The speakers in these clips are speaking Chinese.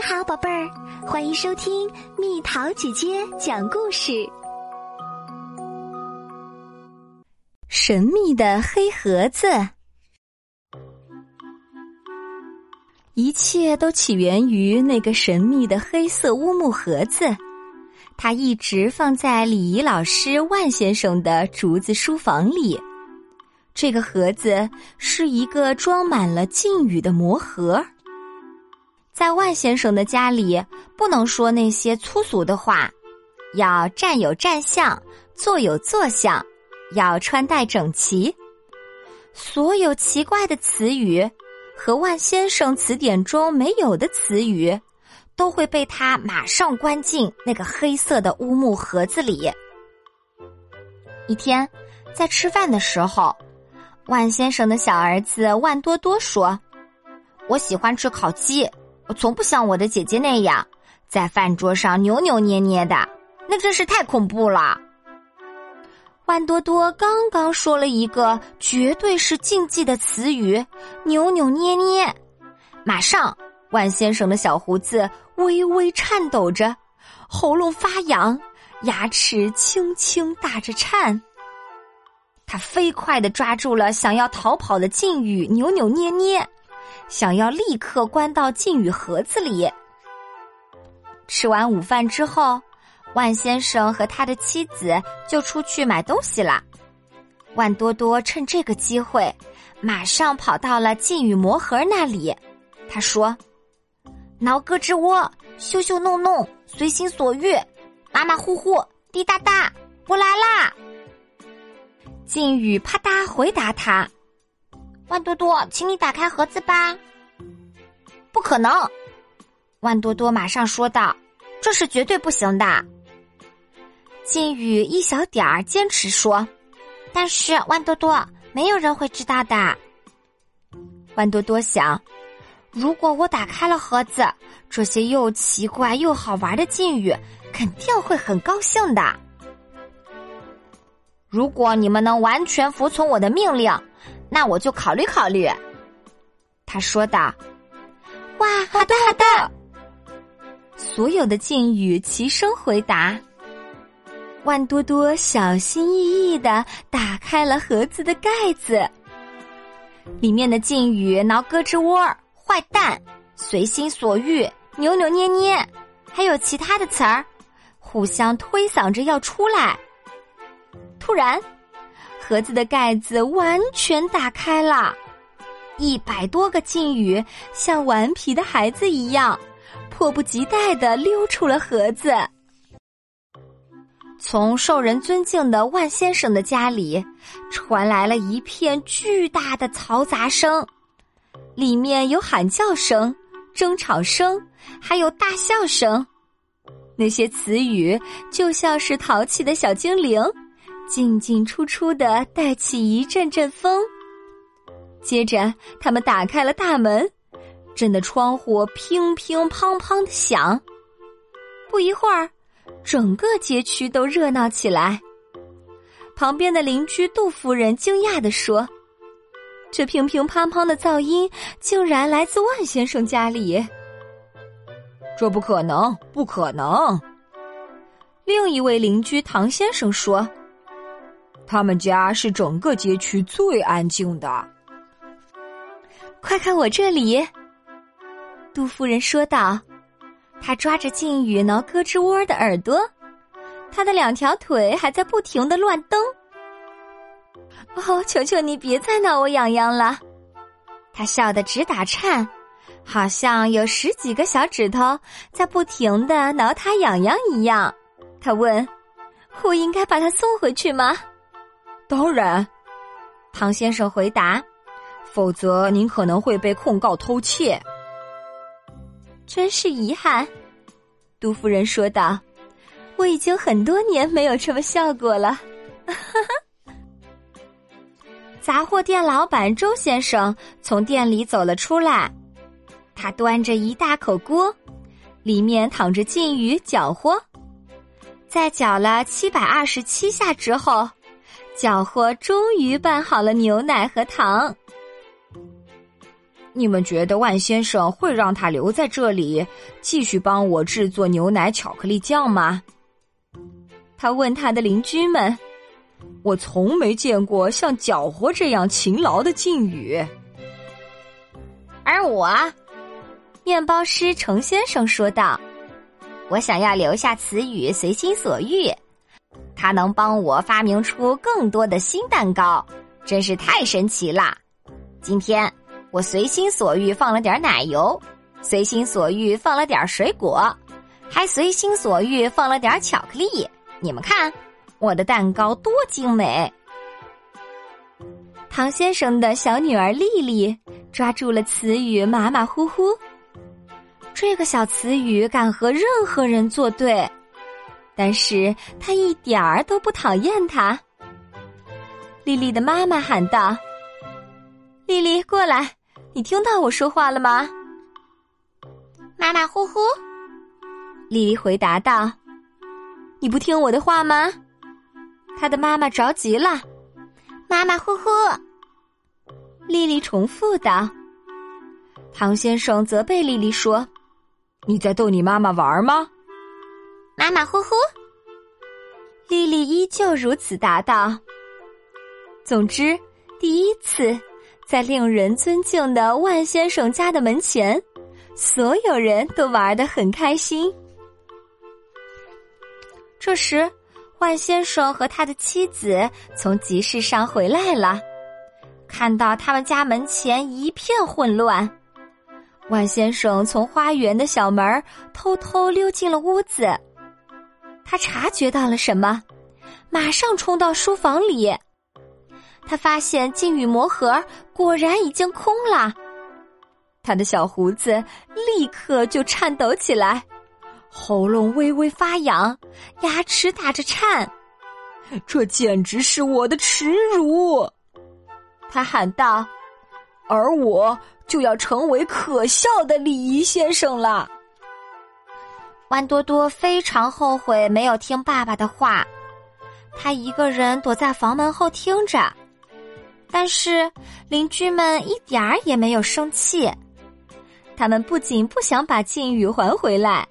你好，宝贝儿，欢迎收听蜜桃姐姐讲故事。神秘的黑盒子，一切都起源于那个神秘的黑色乌木盒子，它一直放在礼仪老师万先生的竹子书房里。这个盒子是一个装满了禁语的魔盒。在万先生的家里，不能说那些粗俗的话，要站有站相，坐有坐相，要穿戴整齐。所有奇怪的词语和万先生词典中没有的词语，都会被他马上关进那个黑色的乌木盒子里。一天，在吃饭的时候，万先生的小儿子万多多说：“我喜欢吃烤鸡。”我从不像我的姐姐那样，在饭桌上扭扭捏捏的，那真是太恐怖了。万多多刚刚说了一个绝对是禁忌的词语“扭扭捏捏”，马上万先生的小胡子微微颤抖着，喉咙发痒，牙齿轻轻打着颤。他飞快的抓住了想要逃跑的禁语“扭扭捏捏”。想要立刻关到禁语盒子里。吃完午饭之后，万先生和他的妻子就出去买东西了。万多多趁这个机会，马上跑到了禁语魔盒那里。他说：“挠胳肢窝，羞羞弄弄，随心所欲，马马虎虎，滴答答，我来啦！”禁语啪嗒回答他。万多多，请你打开盒子吧。不可能，万多多马上说道：“这是绝对不行的。”金宇一小点儿坚持说：“但是万多多，没有人会知道的。”万多多想：“如果我打开了盒子，这些又奇怪又好玩的禁语肯定会很高兴的。如果你们能完全服从我的命令。”那我就考虑考虑，他说道。哇，好的好的。所有的靖宇齐声回答。万多多小心翼翼的打开了盒子的盖子，里面的靖宇挠胳肢窝、坏蛋、随心所欲、扭扭捏捏，还有其他的词儿，互相推搡着要出来。突然。盒子的盖子完全打开了，一百多个禁语像顽皮的孩子一样，迫不及待的溜出了盒子。从受人尊敬的万先生的家里，传来了一片巨大的嘈杂声，里面有喊叫声、争吵声，还有大笑声。那些词语就像是淘气的小精灵。进进出出的带起一阵阵风，接着他们打开了大门，震得窗户乒乒乓乓的响。不一会儿，整个街区都热闹起来。旁边的邻居杜夫人惊讶地说：“这乒乒乓乓的噪音竟然来自万先生家里。”这不可能，不可能！另一位邻居唐先生说。他们家是整个街区最安静的。快看我这里，杜夫人说道。她抓着靖宇挠胳肢窝的耳朵，他的两条腿还在不停的乱蹬。哦，求求你别再挠我痒痒了！他笑得直打颤，好像有十几个小指头在不停的挠他痒痒一样。他问：“我应该把他送回去吗？”当然，唐先生回答，否则您可能会被控告偷窃。真是遗憾，杜夫人说道：“我已经很多年没有这么笑过了。”哈哈杂货店老板周先生从店里走了出来，他端着一大口锅，里面躺着禁鱼搅和，在搅了七百二十七下之后。搅和终于拌好了牛奶和糖。你们觉得万先生会让他留在这里，继续帮我制作牛奶巧克力酱吗？他问他的邻居们。我从没见过像搅和这样勤劳的靖宇。而我，面包师程先生说道：“我想要留下词语，随心所欲。它能帮我发明出更多的新蛋糕，真是太神奇啦！今天我随心所欲放了点奶油，随心所欲放了点水果，还随心所欲放了点巧克力。你们看。”我的蛋糕多精美！唐先生的小女儿丽丽抓住了词语，马马虎虎。这个小词语敢和任何人作对，但是他一点儿都不讨厌他。丽丽的妈妈喊道：“丽丽，过来，你听到我说话了吗？”马马虎虎，丽丽回答道：“你不听我的话吗？”他的妈妈着急了，马马虎虎。丽丽重复道：“唐先生责备丽丽说：‘你在逗你妈妈玩吗？’马马虎虎。”丽丽依旧如此答道。总之，第一次在令人尊敬的万先生家的门前，所有人都玩得很开心。这时。万先生和他的妻子从集市上回来了，看到他们家门前一片混乱，万先生从花园的小门偷偷溜进了屋子。他察觉到了什么，马上冲到书房里。他发现金羽魔盒果然已经空了，他的小胡子立刻就颤抖起来。喉咙微微发痒，牙齿打着颤，这简直是我的耻辱！他喊道，而我就要成为可笑的礼仪先生了。万多多非常后悔没有听爸爸的话，他一个人躲在房门后听着，但是邻居们一点儿也没有生气，他们不仅不想把靖宇还回来。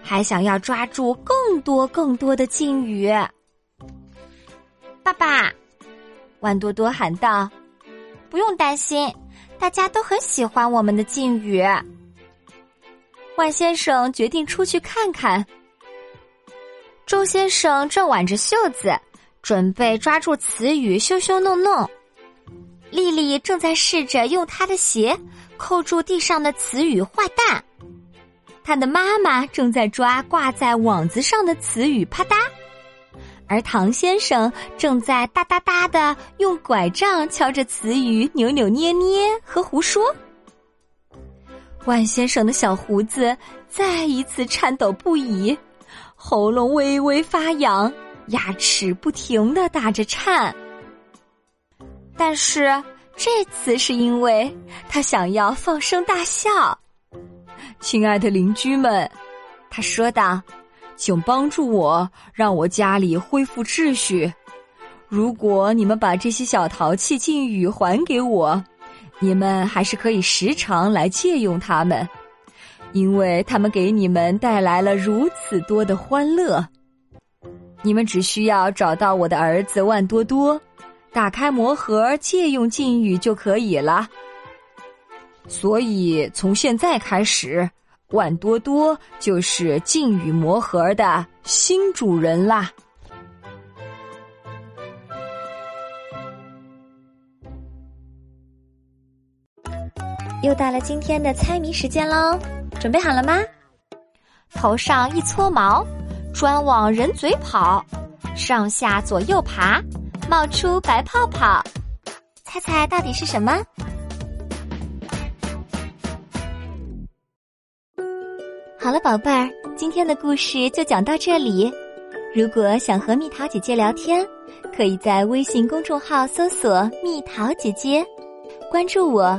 还想要抓住更多更多的金鱼。爸爸，万多多喊道：“不用担心，大家都很喜欢我们的金鱼。”万先生决定出去看看。周先生正挽着袖子，准备抓住词语羞羞弄弄。丽丽正在试着用她的鞋扣住地上的词语“坏蛋”。他的妈妈正在抓挂在网子上的词语，啪嗒；而唐先生正在哒哒哒的用拐杖敲着词语，扭扭捏捏和胡说。万先生的小胡子再一次颤抖不已，喉咙微微发痒，牙齿不停的打着颤。但是这次是因为他想要放声大笑。亲爱的邻居们，他说道：“请帮助我，让我家里恢复秩序。如果你们把这些小淘气禁语还给我，你们还是可以时常来借用它们，因为他们给你们带来了如此多的欢乐。你们只需要找到我的儿子万多多，打开魔盒借用禁语就可以了。”所以，从现在开始，万多多就是禁语魔盒的新主人啦。又到了今天的猜谜时间喽，准备好了吗？头上一撮毛，专往人嘴跑，上下左右爬，冒出白泡泡，猜猜到底是什么？好了，宝贝儿，今天的故事就讲到这里。如果想和蜜桃姐姐聊天，可以在微信公众号搜索“蜜桃姐姐”，关注我，